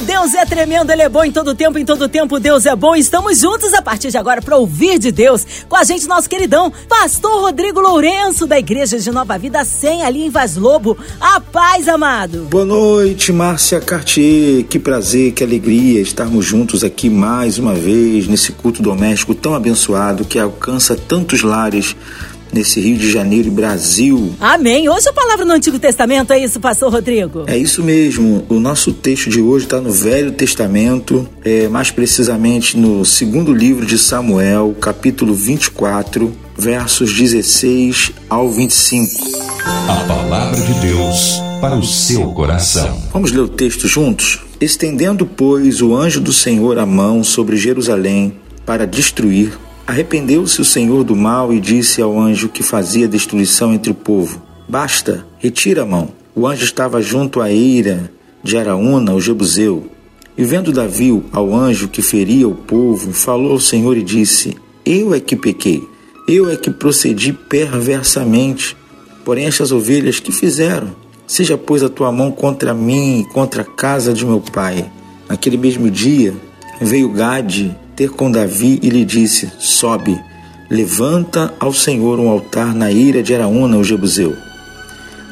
Deus é tremendo, Ele é bom em todo tempo, em todo tempo Deus é bom. Estamos juntos a partir de agora para ouvir de Deus. Com a gente, nosso queridão, Pastor Rodrigo Lourenço, da Igreja de Nova Vida, sem ali em Vaz Lobo. A paz, amado. Boa noite, Márcia Cartier. Que prazer, que alegria estarmos juntos aqui mais uma vez nesse culto doméstico tão abençoado que alcança tantos lares nesse Rio de Janeiro e Brasil. Amém. Hoje a palavra no Antigo Testamento é isso, pastor Rodrigo? É isso mesmo. O nosso texto de hoje está no Velho Testamento, é, mais precisamente no segundo livro de Samuel, capítulo 24, versos 16 ao 25. A palavra de Deus para o seu coração. Vamos ler o texto juntos? Estendendo, pois, o anjo do Senhor a mão sobre Jerusalém para destruir, Arrependeu-se o Senhor do mal e disse ao anjo que fazia destruição entre o povo: Basta, retira a mão. O anjo estava junto à eira de Araúna, o Jebuseu. E vendo Davi ao anjo que feria o povo, falou ao Senhor e disse: Eu é que pequei, eu é que procedi perversamente. Porém, estas ovelhas que fizeram? Seja, pois, a tua mão contra mim e contra a casa de meu pai. Naquele mesmo dia veio Gade ter com Davi e lhe disse: Sobe, levanta ao Senhor um altar na ira de Araúna, o Jebuseu.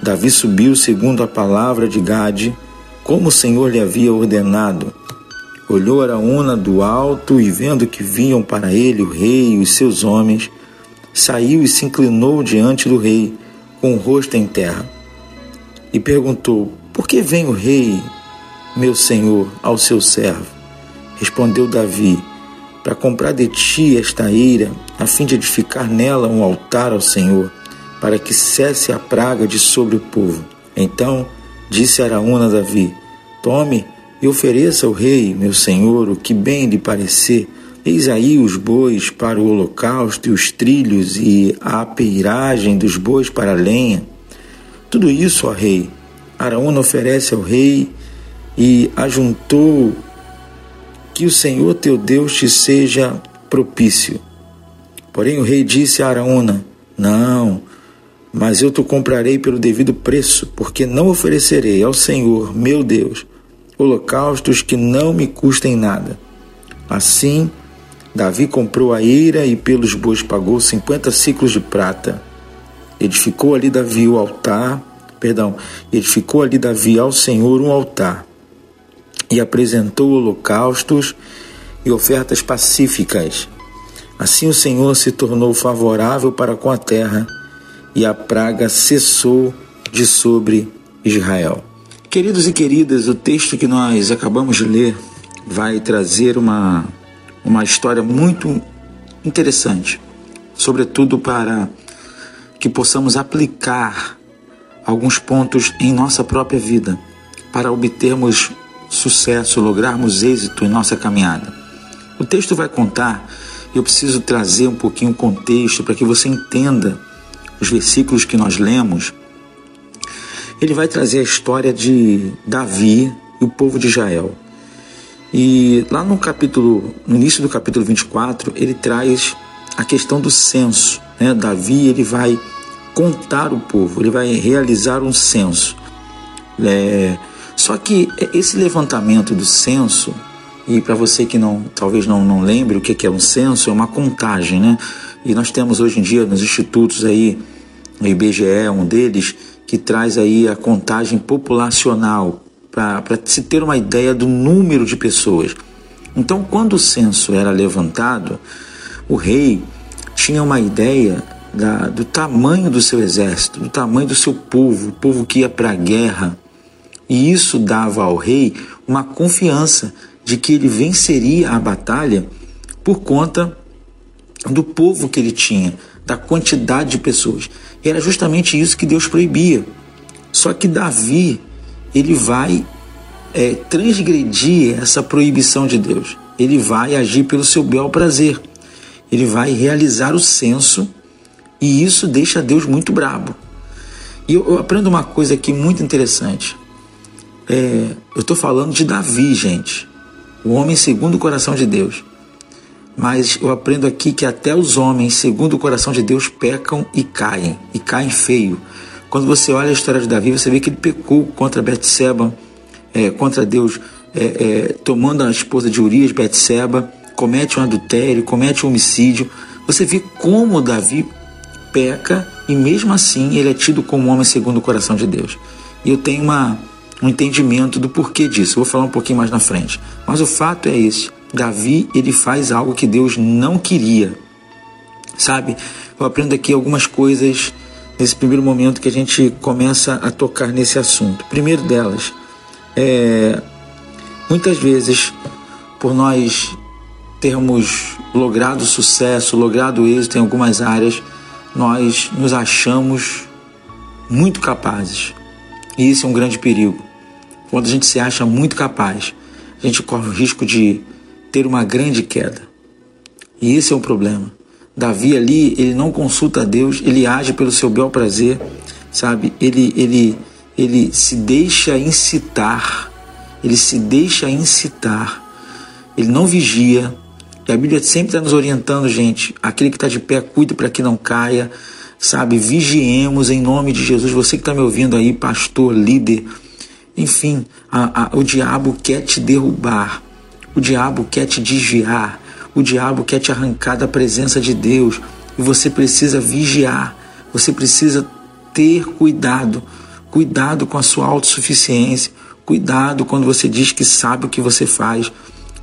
Davi subiu segundo a palavra de Gade, como o Senhor lhe havia ordenado. Olhou Araúna do alto e, vendo que vinham para ele o rei e os seus homens, saiu e se inclinou diante do rei, com o rosto em terra. E perguntou: Por que vem o rei, meu senhor, ao seu servo? Respondeu Davi: para comprar de ti esta eira, a fim de edificar nela um altar ao Senhor, para que cesse a praga de sobre o povo. Então disse Araúna a Davi: Tome e ofereça ao rei, meu senhor, o que bem lhe parecer. Eis aí os bois para o holocausto e os trilhos e a apeiragem dos bois para a lenha. Tudo isso, ó rei, Araúna oferece ao rei e ajuntou que o Senhor teu Deus te seja propício. Porém o rei disse a Araúna: Não, mas eu te comprarei pelo devido preço, porque não oferecerei ao Senhor, meu Deus, holocaustos que não me custem nada. Assim, Davi comprou a eira e pelos bois pagou cinquenta ciclos de prata. Edificou ali Davi o altar, perdão, edificou ali Davi ao Senhor um altar e apresentou holocaustos e ofertas pacíficas. Assim o Senhor se tornou favorável para com a terra e a praga cessou de sobre Israel. Queridos e queridas, o texto que nós acabamos de ler vai trazer uma, uma história muito interessante, sobretudo para que possamos aplicar alguns pontos em nossa própria vida para obtermos sucesso, lograrmos êxito em nossa caminhada. O texto vai contar, eu preciso trazer um pouquinho o contexto para que você entenda os versículos que nós lemos. Ele vai trazer a história de Davi e o povo de Israel. E lá no capítulo, no início do capítulo 24, ele traz a questão do censo. Né? Davi ele vai contar o povo, ele vai realizar um censo. É, só que esse levantamento do censo, e para você que não talvez não, não lembre o que é um censo, é uma contagem, né? E nós temos hoje em dia nos institutos aí, o IBGE é um deles, que traz aí a contagem populacional, para se ter uma ideia do número de pessoas. Então, quando o censo era levantado, o rei tinha uma ideia da, do tamanho do seu exército, do tamanho do seu povo, o povo que ia para a guerra, e isso dava ao rei uma confiança de que ele venceria a batalha por conta do povo que ele tinha, da quantidade de pessoas. E era justamente isso que Deus proibia. Só que Davi, ele vai é, transgredir essa proibição de Deus. Ele vai agir pelo seu bel prazer. Ele vai realizar o censo e isso deixa Deus muito brabo. E eu, eu aprendo uma coisa aqui muito interessante. É, eu estou falando de Davi, gente, o homem segundo o coração de Deus. mas eu aprendo aqui que até os homens, segundo o coração de Deus, pecam e caem, e caem feio. Quando você olha a história de Davi, você vê que ele pecou contra Betseba, é, contra Deus, é, é, tomando a esposa de Urias, Betseba, comete um adultério, comete um homicídio. Você vê como Davi peca e mesmo assim ele é tido como homem segundo o coração de Deus. E eu tenho uma, um entendimento do porquê disso. vou falar um pouquinho mais na frente. Mas o fato é esse: Davi ele faz algo que Deus não queria. Sabe? Eu aprendo aqui algumas coisas nesse primeiro momento que a gente começa a tocar nesse assunto. Primeiro delas, é, muitas vezes, por nós termos logrado sucesso, logrado êxito em algumas áreas, nós nos achamos muito capazes. E isso é um grande perigo. Quando a gente se acha muito capaz, a gente corre o risco de ter uma grande queda. E esse é o problema. Davi ali, ele não consulta a Deus, ele age pelo seu bel prazer, sabe? Ele, ele, ele se deixa incitar, ele se deixa incitar, ele não vigia. E a Bíblia sempre está nos orientando, gente. Aquele que está de pé, cuide para que não caia, sabe? Vigiemos em nome de Jesus. Você que está me ouvindo aí, pastor, líder, enfim, a, a, o diabo quer te derrubar, o diabo quer te desviar, o diabo quer te arrancar da presença de Deus e você precisa vigiar, você precisa ter cuidado, cuidado com a sua autossuficiência, cuidado quando você diz que sabe o que você faz.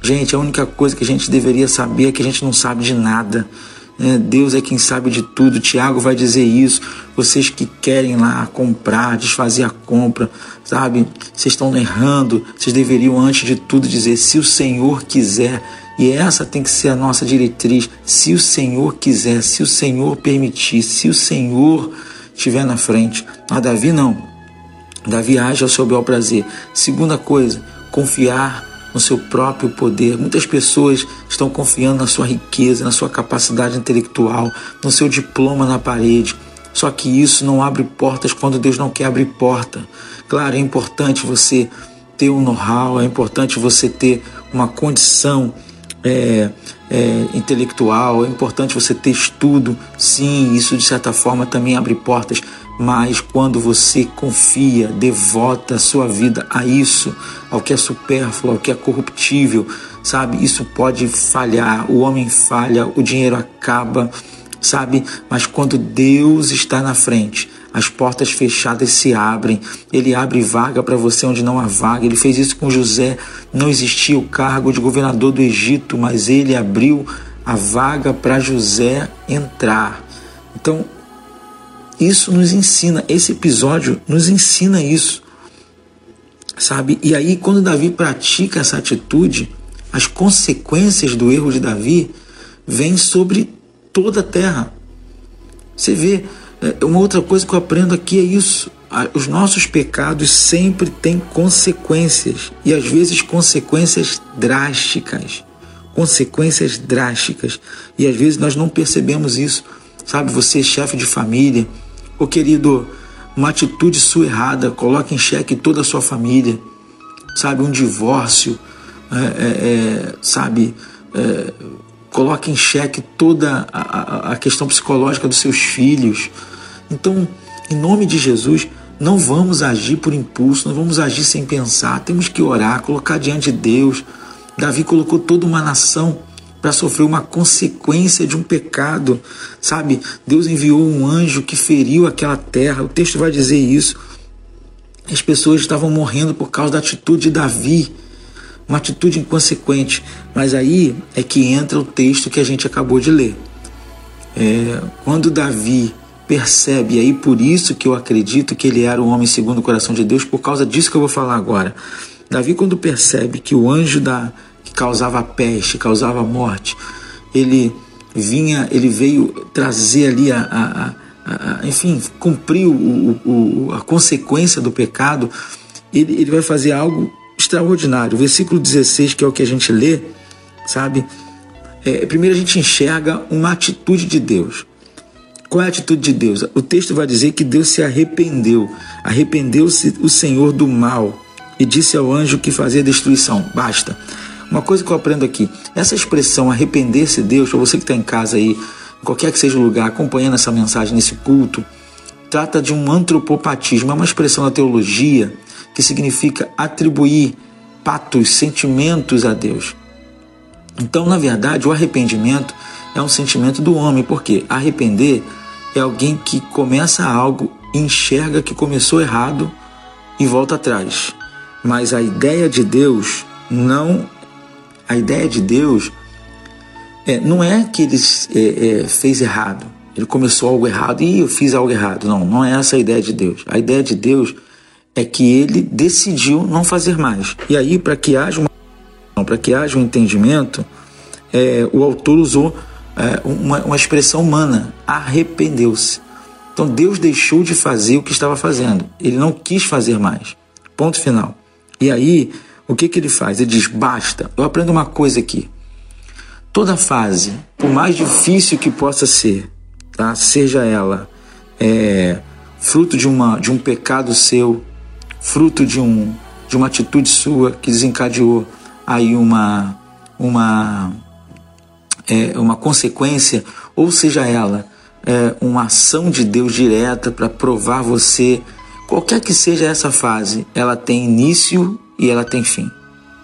Gente, a única coisa que a gente deveria saber é que a gente não sabe de nada. É, Deus é quem sabe de tudo. Tiago vai dizer isso. Vocês que querem lá comprar, desfazer a compra, sabe? Vocês estão errando. Vocês deveriam, antes de tudo, dizer: se o Senhor quiser. E essa tem que ser a nossa diretriz. Se o Senhor quiser, se o Senhor permitir, se o Senhor estiver na frente. A Davi não. Davi age ao seu bel prazer. Segunda coisa, confiar no seu próprio poder. Muitas pessoas estão confiando na sua riqueza, na sua capacidade intelectual, no seu diploma na parede. Só que isso não abre portas quando Deus não quer abrir porta. Claro, é importante você ter um know-how, é importante você ter uma condição é, é, intelectual, é importante você ter estudo. Sim, isso de certa forma também abre portas, mas quando você confia, devota a sua vida a isso, ao que é supérfluo, ao que é corruptível, sabe? Isso pode falhar, o homem falha, o dinheiro acaba, sabe? Mas quando Deus está na frente, as portas fechadas se abrem, ele abre vaga para você onde não há vaga. Ele fez isso com José. Não existia o cargo de governador do Egito, mas ele abriu a vaga para José entrar. Então, isso nos ensina, esse episódio nos ensina isso. Sabe? E aí, quando Davi pratica essa atitude, as consequências do erro de Davi vêm sobre toda a terra. Você vê, é, uma outra coisa que eu aprendo aqui é isso. Os nossos pecados sempre têm consequências e às vezes consequências drásticas. Consequências drásticas. E às vezes nós não percebemos isso. Sabe, você, chefe de família, Ô querido, uma atitude sua errada coloca em xeque toda a sua família, sabe? Um divórcio, é, é, é, sabe? Coloca em xeque toda a, a, a questão psicológica dos seus filhos. Então, em nome de Jesus, não vamos agir por impulso, não vamos agir sem pensar, temos que orar, colocar diante de Deus. Davi colocou toda uma nação para sofrer uma consequência de um pecado, sabe? Deus enviou um anjo que feriu aquela terra. O texto vai dizer isso. As pessoas estavam morrendo por causa da atitude de Davi, uma atitude inconsequente. Mas aí é que entra o texto que a gente acabou de ler. É, quando Davi percebe, e aí por isso que eu acredito que ele era o homem segundo o coração de Deus, por causa disso que eu vou falar agora. Davi, quando percebe que o anjo da, causava peste, causava morte. Ele vinha, ele veio trazer ali a, a, a, a enfim, cumprir o, o, a consequência do pecado. Ele, ele vai fazer algo extraordinário. O versículo 16, que é o que a gente lê, sabe? É, primeiro a gente enxerga uma atitude de Deus. Qual é a atitude de Deus? O texto vai dizer que Deus se arrependeu. Arrependeu-se o Senhor do mal e disse ao anjo que fazia destruição: Basta. Uma coisa que eu aprendo aqui, essa expressão arrepender-se Deus, para você que está em casa aí, qualquer que seja o lugar, acompanhando essa mensagem nesse culto, trata de um antropopatismo, é uma expressão da teologia que significa atribuir patos, sentimentos a Deus. Então, na verdade, o arrependimento é um sentimento do homem, porque arrepender é alguém que começa algo, enxerga que começou errado e volta atrás. Mas a ideia de Deus não. A ideia de Deus é, não é que ele é, é, fez errado, ele começou algo errado e eu fiz algo errado. Não, não é essa a ideia de Deus. A ideia de Deus é que ele decidiu não fazer mais. E aí, para que haja uma, para que haja um entendimento, é, o autor usou é, uma, uma expressão humana: arrependeu-se. Então Deus deixou de fazer o que estava fazendo. Ele não quis fazer mais. Ponto final. E aí, o que, que ele faz? Ele diz: basta. Eu aprendo uma coisa aqui. Toda fase, por mais difícil que possa ser, tá? seja ela é, fruto de, uma, de um pecado seu, fruto de, um, de uma atitude sua que desencadeou aí uma, uma, é, uma consequência, ou seja ela é, uma ação de Deus direta para provar você, qualquer que seja essa fase, ela tem início e ela tem fim.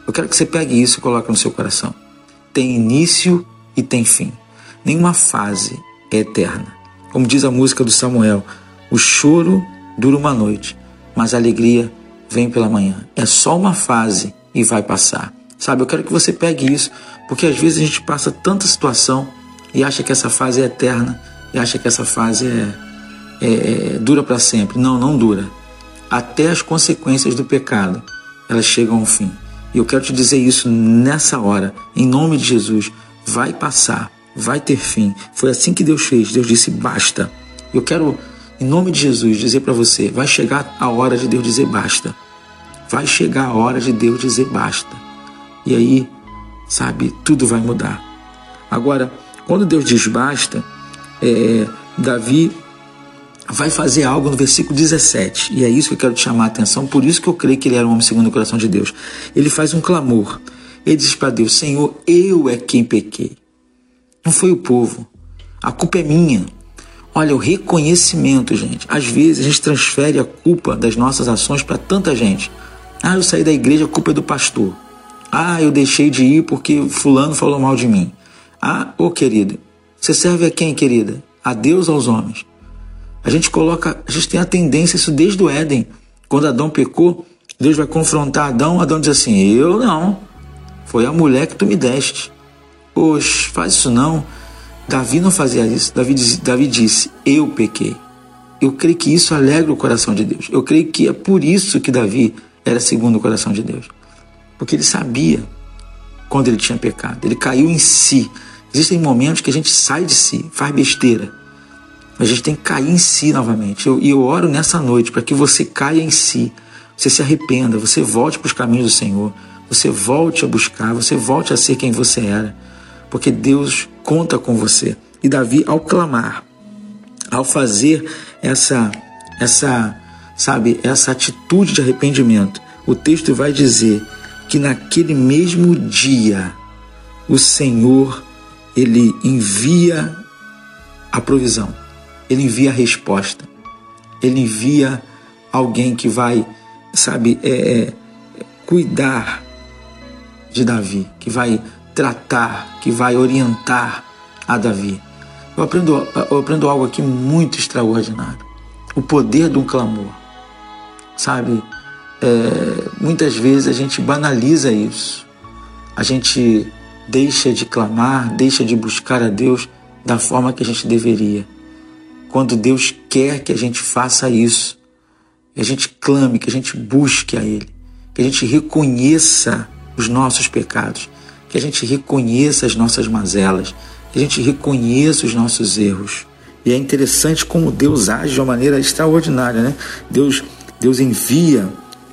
Eu quero que você pegue isso e coloque no seu coração. Tem início e tem fim. Nenhuma fase é eterna. Como diz a música do Samuel, o choro dura uma noite, mas a alegria vem pela manhã. É só uma fase e vai passar. Sabe, eu quero que você pegue isso, porque às vezes a gente passa tanta situação e acha que essa fase é eterna e acha que essa fase é, é, é dura para sempre. Não, não dura. Até as consequências do pecado, elas chegam ao fim. E eu quero te dizer isso nessa hora, em nome de Jesus. Vai passar vai ter fim. Foi assim que Deus fez. Deus disse basta. Eu quero, em nome de Jesus, dizer para você: vai chegar a hora de Deus dizer basta. Vai chegar a hora de Deus dizer basta. E aí, sabe, tudo vai mudar. Agora, quando Deus diz basta, é, Davi vai fazer algo no versículo 17. E é isso que eu quero te chamar a atenção. Por isso que eu creio que ele era um homem segundo o coração de Deus. Ele faz um clamor. Ele diz para Deus: Senhor, eu é quem pequei. Não foi o povo. A culpa é minha. Olha, o reconhecimento, gente. Às vezes a gente transfere a culpa das nossas ações para tanta gente. Ah, eu saí da igreja, a culpa é do pastor. Ah, eu deixei de ir porque fulano falou mal de mim. Ah, ô querido, você serve a quem, querida? A Deus aos homens? A gente coloca, a gente tem a tendência, isso desde o Éden. Quando Adão pecou, Deus vai confrontar Adão, Adão diz assim: Eu não. Foi a mulher que tu me deste. Oxe, faz isso não. Davi não fazia isso. Davi, Davi disse: Eu pequei. Eu creio que isso alegra o coração de Deus. Eu creio que é por isso que Davi era segundo o coração de Deus. Porque ele sabia quando ele tinha pecado. Ele caiu em si. Existem momentos que a gente sai de si, faz besteira. A gente tem que cair em si novamente. E eu, eu oro nessa noite para que você caia em si, você se arrependa, você volte para os caminhos do Senhor, você volte a buscar, você volte a ser quem você era porque Deus conta com você. E Davi, ao clamar, ao fazer essa, essa, sabe, essa atitude de arrependimento, o texto vai dizer que naquele mesmo dia o Senhor ele envia a provisão, ele envia a resposta, ele envia alguém que vai, sabe, é, é, cuidar de Davi, que vai tratar, que vai orientar a Davi. Eu aprendo, eu aprendo algo aqui muito extraordinário: o poder do clamor. Sabe, é, muitas vezes a gente banaliza isso, a gente deixa de clamar, deixa de buscar a Deus da forma que a gente deveria. Quando Deus quer que a gente faça isso, que a gente clame, que a gente busque a Ele, que a gente reconheça os nossos pecados, que a gente reconheça as nossas mazelas, que a gente reconheça os nossos erros. E é interessante como Deus age de uma maneira extraordinária, né? Deus, Deus envia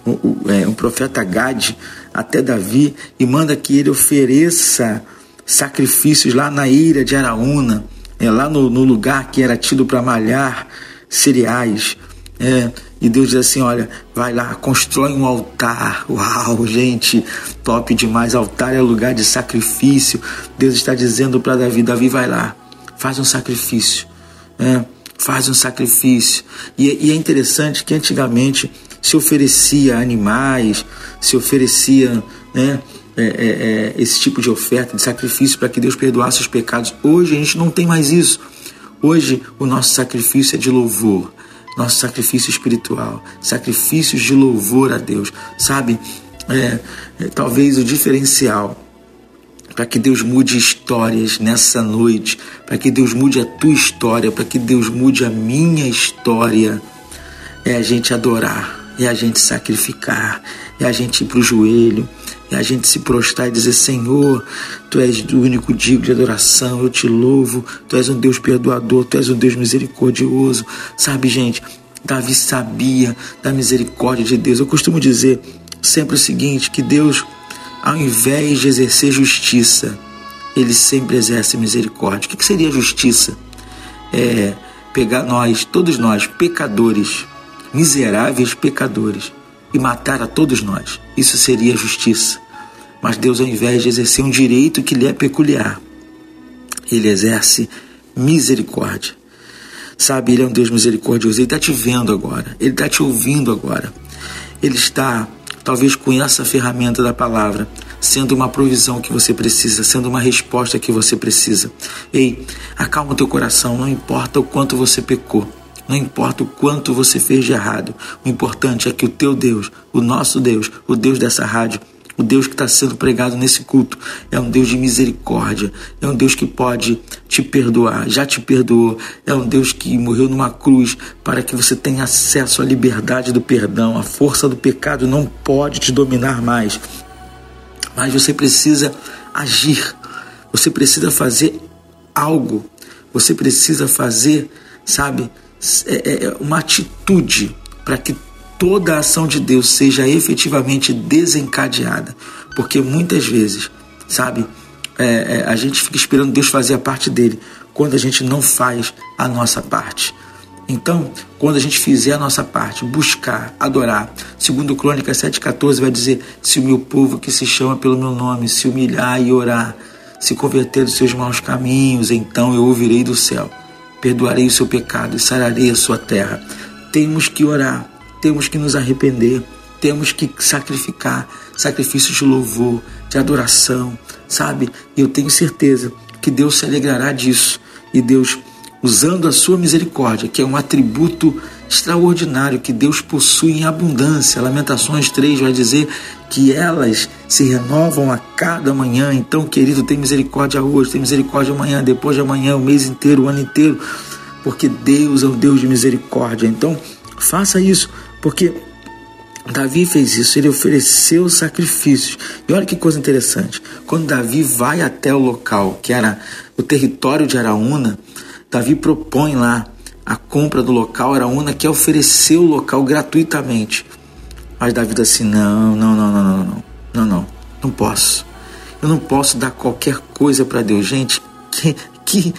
um, um, um profeta Gade até Davi e manda que ele ofereça sacrifícios lá na ilha de Araúna, é, lá no, no lugar que era tido para malhar cereais. É, E Deus diz assim: olha, vai lá, constrói um altar. Uau, gente, top demais. Altar é lugar de sacrifício. Deus está dizendo para Davi: Davi, vai lá, faz um sacrifício. Né? Faz um sacrifício. E, e é interessante que antigamente se oferecia animais, se oferecia né, é, é, é, esse tipo de oferta, de sacrifício para que Deus perdoasse os pecados. Hoje a gente não tem mais isso. Hoje o nosso sacrifício é de louvor nosso sacrifício espiritual, sacrifícios de louvor a Deus, sabe? É, é, talvez o diferencial para que Deus mude histórias nessa noite, para que Deus mude a tua história, para que Deus mude a minha história, é a gente adorar, é a gente sacrificar, é a gente ir para o joelho, é a gente se prostrar e dizer: Senhor, Tu és o único digno de adoração, eu te louvo, Tu és um Deus perdoador, Tu és um Deus misericordioso. Sabe, gente, Davi sabia da misericórdia de Deus. Eu costumo dizer sempre o seguinte: que Deus, ao invés de exercer justiça, ele sempre exerce misericórdia. O que seria justiça? É pegar nós, todos nós, pecadores, miseráveis pecadores, e matar a todos nós. Isso seria justiça. Mas Deus, ao invés de exercer um direito que lhe é peculiar, ele exerce misericórdia. Sabe, ele é um Deus misericordioso. Ele está te vendo agora, ele está te ouvindo agora. Ele está, talvez com essa ferramenta da palavra, sendo uma provisão que você precisa, sendo uma resposta que você precisa. Ei, acalma o teu coração, não importa o quanto você pecou. Não importa o quanto você fez de errado, o importante é que o teu Deus, o nosso Deus, o Deus dessa rádio, o Deus que está sendo pregado nesse culto é um Deus de misericórdia, é um Deus que pode te perdoar, já te perdoou, é um Deus que morreu numa cruz para que você tenha acesso à liberdade do perdão. A força do pecado não pode te dominar mais, mas você precisa agir, você precisa fazer algo, você precisa fazer, sabe, uma atitude para que toda a ação de Deus seja efetivamente desencadeada. Porque muitas vezes, sabe, é, é, a gente fica esperando Deus fazer a parte dele quando a gente não faz a nossa parte. Então, quando a gente fizer a nossa parte, buscar, adorar, segundo Crônicas 7,14 vai dizer: se o meu povo que se chama pelo meu nome se humilhar e orar, se converter dos seus maus caminhos, então eu ouvirei do céu perdoarei o seu pecado e sararei a sua terra. Temos que orar, temos que nos arrepender, temos que sacrificar sacrifícios de louvor, de adoração, sabe? E eu tenho certeza que Deus se alegrará disso e Deus, usando a sua misericórdia, que é um atributo extraordinário que Deus possui em abundância. Lamentações 3 vai dizer que elas se renovam a cada manhã. Então, querido, tem misericórdia hoje, tem misericórdia amanhã, depois de amanhã, o mês inteiro, o ano inteiro, porque Deus é um Deus de misericórdia. Então, faça isso, porque Davi fez isso, ele ofereceu sacrifícios. E olha que coisa interessante. Quando Davi vai até o local, que era o território de Araúna, Davi propõe lá a compra do local, era uma que ofereceu o local gratuitamente. Mas Davi disse assim: não, não, não, não, não, não, não, não, não posso. Eu não posso dar qualquer coisa para Deus. Gente, que, que,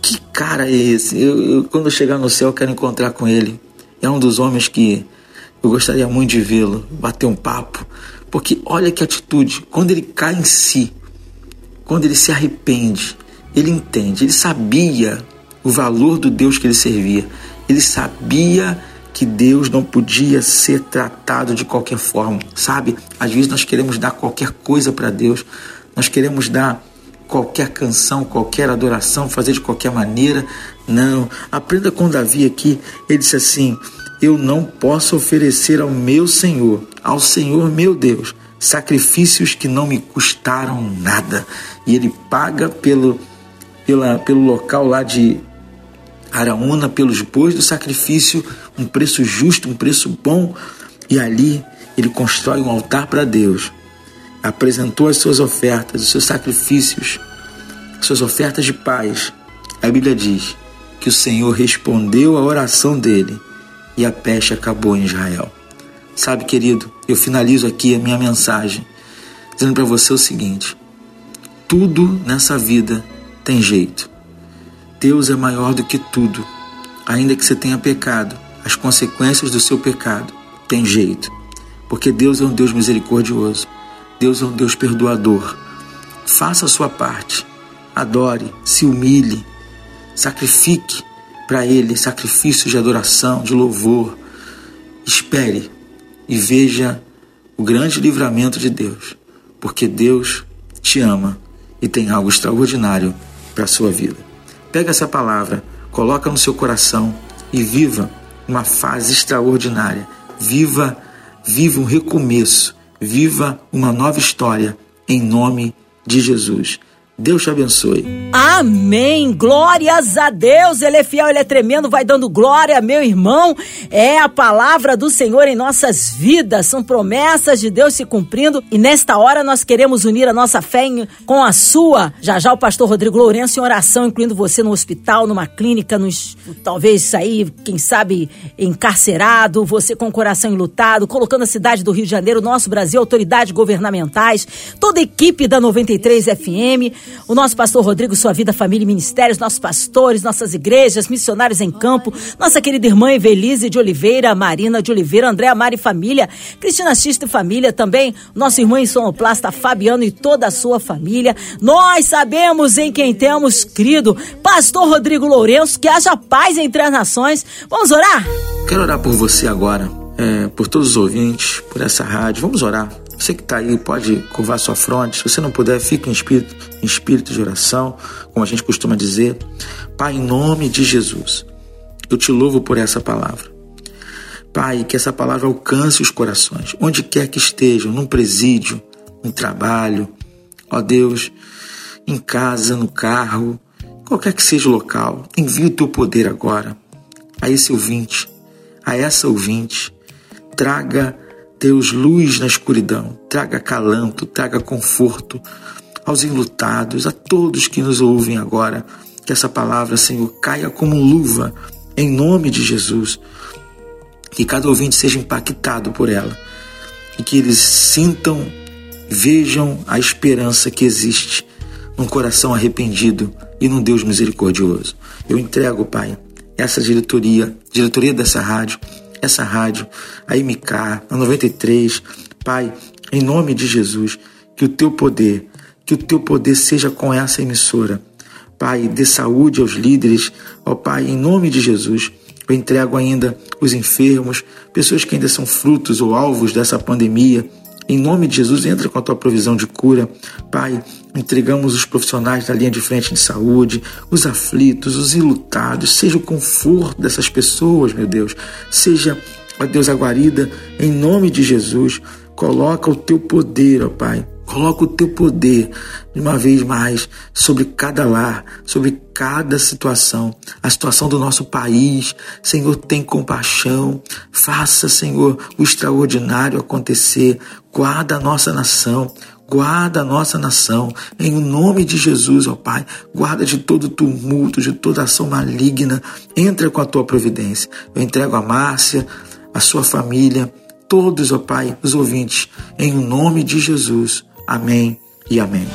que cara é esse? Eu, eu, quando eu chegar no céu, eu quero encontrar com ele. É um dos homens que eu gostaria muito de vê-lo, bater um papo. Porque olha que atitude, quando ele cai em si, quando ele se arrepende, ele entende, ele sabia o valor do Deus que ele servia. Ele sabia que Deus não podia ser tratado de qualquer forma, sabe? Às vezes nós queremos dar qualquer coisa para Deus, nós queremos dar qualquer canção, qualquer adoração, fazer de qualquer maneira. Não, aprenda com Davi aqui. Ele disse assim: Eu não posso oferecer ao meu Senhor, ao Senhor meu Deus, sacrifícios que não me custaram nada. E ele paga pelo, pela, pelo local lá de Araúna pelos bois do sacrifício, um preço justo, um preço bom, e ali ele constrói um altar para Deus. Apresentou as suas ofertas, os seus sacrifícios, as suas ofertas de paz. A Bíblia diz que o Senhor respondeu à oração dele e a peste acabou em Israel. Sabe, querido, eu finalizo aqui a minha mensagem dizendo para você o seguinte: tudo nessa vida tem jeito. Deus é maior do que tudo. Ainda que você tenha pecado, as consequências do seu pecado, tem jeito. Porque Deus é um Deus misericordioso. Deus é um Deus perdoador. Faça a sua parte. Adore, se humilhe, sacrifique para Ele sacrifícios de adoração, de louvor. Espere e veja o grande livramento de Deus, porque Deus te ama e tem algo extraordinário para a sua vida. Pega essa palavra, coloca no seu coração e viva uma fase extraordinária. Viva, viva um recomeço, viva uma nova história em nome de Jesus. Deus te abençoe. Amém. Glórias a Deus. Ele é fiel, ele é tremendo, vai dando glória, meu irmão. É a palavra do Senhor em nossas vidas. São promessas de Deus se cumprindo. E nesta hora nós queremos unir a nossa fé com a sua. Já já o pastor Rodrigo Lourenço em oração, incluindo você no hospital, numa clínica, nos, talvez sair, quem sabe, encarcerado, você com o coração enlutado, colocando a cidade do Rio de Janeiro, nosso Brasil, autoridades governamentais, toda a equipe da 93 FM o nosso pastor Rodrigo, sua vida, família e ministérios, nossos pastores, nossas igrejas, missionários em campo, nossa querida irmã Evelise de Oliveira, Marina de Oliveira, Andréa Mari Família, Cristina Xista e Família também, nosso irmão sonoplasta Fabiano e toda a sua família. Nós sabemos em quem temos crido. Pastor Rodrigo Lourenço, que haja paz entre as nações. Vamos orar? Quero orar por você agora, é, por todos os ouvintes, por essa rádio. Vamos orar. Você que está aí pode curvar sua fronte. Se você não puder, fique em espírito, em espírito de oração, como a gente costuma dizer. Pai, em nome de Jesus, eu te louvo por essa palavra. Pai, que essa palavra alcance os corações, onde quer que estejam, num presídio, no trabalho, ó Deus, em casa, no carro, qualquer que seja o local. Envie o teu poder agora a esse ouvinte, a essa ouvinte. Traga Deus, luz na escuridão, traga calanto, traga conforto aos enlutados, a todos que nos ouvem agora. Que essa palavra, Senhor, caia como luva em nome de Jesus. Que cada ouvinte seja impactado por ela e que eles sintam, vejam a esperança que existe num coração arrependido e num Deus misericordioso. Eu entrego, Pai, essa diretoria, diretoria dessa rádio essa rádio, a MK, a 93. Pai, em nome de Jesus, que o teu poder, que o teu poder seja com essa emissora. Pai, dê saúde aos líderes, ó Pai, em nome de Jesus. Eu entrego ainda os enfermos, pessoas que ainda são frutos ou alvos dessa pandemia. Em nome de Jesus, entra com a tua provisão de cura. Pai, entregamos os profissionais da linha de frente de saúde, os aflitos, os ilutados. Seja o conforto dessas pessoas, meu Deus. Seja, ó Deus, a guarida. Em nome de Jesus, coloca o teu poder, ó Pai Coloca o teu poder de uma vez mais sobre cada lar, sobre cada situação, a situação do nosso país. Senhor, tem compaixão. Faça, Senhor, o extraordinário acontecer. Guarda a nossa nação. Guarda a nossa nação, em nome de Jesus, ó Pai. Guarda de todo tumulto, de toda ação maligna. Entra com a tua providência. Eu entrego a Márcia, a sua família, todos, ó Pai, os ouvintes, em nome de Jesus. Amém e amém.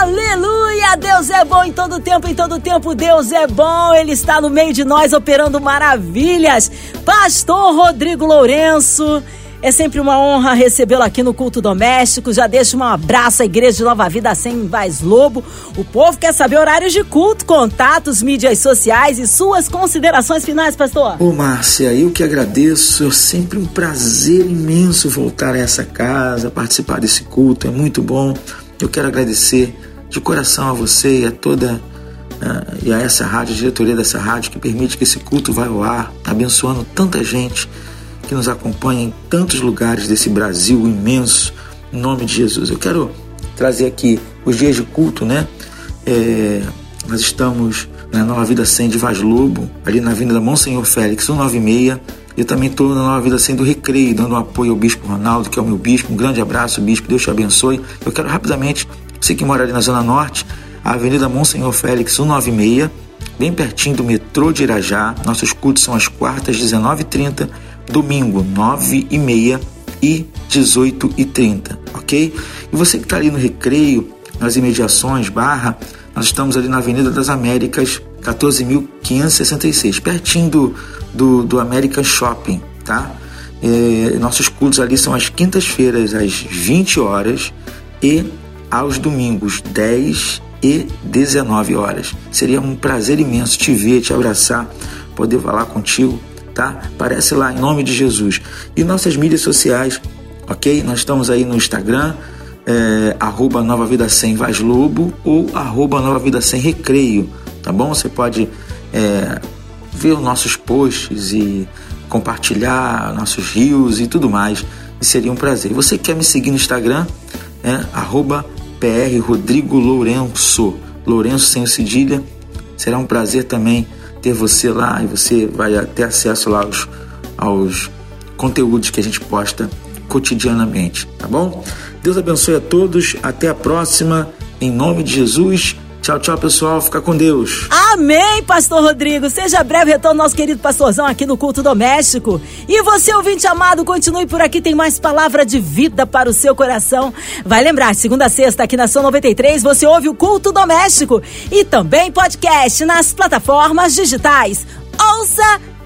Aleluia! Deus é bom em todo tempo, em todo tempo Deus é bom. Ele está no meio de nós operando maravilhas. Pastor Rodrigo Lourenço, é sempre uma honra recebê-lo aqui no Culto Doméstico. Já deixo um abraço à Igreja de Nova Vida sem Vaz Lobo. O povo quer saber horários de culto, contatos, mídias sociais e suas considerações finais, pastor. Ô, Márcia, eu que agradeço. É sempre um prazer imenso voltar a essa casa, participar desse culto. É muito bom. Eu quero agradecer de coração a você e a toda uh, e a essa rádio, a diretoria dessa rádio, que permite que esse culto vá ao ar, abençoando tanta gente que nos acompanha em tantos lugares desse Brasil imenso, em nome de Jesus. Eu quero trazer aqui os dias de culto, né? É, nós estamos na Nova Vida 100 de Vaz Lobo, ali na Avenida Monsenhor Félix, 196. Eu também estou na Nova Vida 100 do Recreio, dando apoio ao Bispo Ronaldo, que é o meu bispo. Um grande abraço, bispo, Deus te abençoe. Eu quero rapidamente, você que mora ali na Zona Norte, a Avenida Monsenhor Félix, 196, bem pertinho do metrô de Irajá. Nossos cultos são às quartas, 19h30 domingo, 9 e meia e 18 e 30, ok? E você que está ali no Recreio, nas imediações, Barra, nós estamos ali na Avenida das Américas, 14.566, pertinho do, do, do American Shopping, tá? É, nossos cultos ali são às quintas-feiras, às 20 horas e aos domingos, 10 e 19 horas. Seria um prazer imenso te ver, te abraçar, poder falar contigo, tá? Aparece lá em nome de Jesus. E nossas mídias sociais, ok? Nós estamos aí no Instagram, é, arroba Nova Vida Sem Vaz Lobo ou arroba Nova Vida Sem Recreio, tá bom? Você pode é, ver os nossos posts e compartilhar nossos rios e tudo mais. E seria um prazer. Você quer me seguir no Instagram? É, arroba PR Rodrigo Lourenço. Lourenço sem o cedilha. Será um prazer também ter você lá e você vai ter acesso lá aos, aos conteúdos que a gente posta cotidianamente, tá bom? Deus abençoe a todos, até a próxima, em nome de Jesus. Tchau, tchau, pessoal. Fica com Deus. Amém, Pastor Rodrigo. Seja breve retorno nosso querido pastorzão aqui no Culto Doméstico. E você, ouvinte amado, continue por aqui. Tem mais palavra de vida para o seu coração. Vai lembrar, segunda a sexta, aqui na São 93, você ouve o Culto Doméstico. E também podcast nas plataformas digitais. Ouça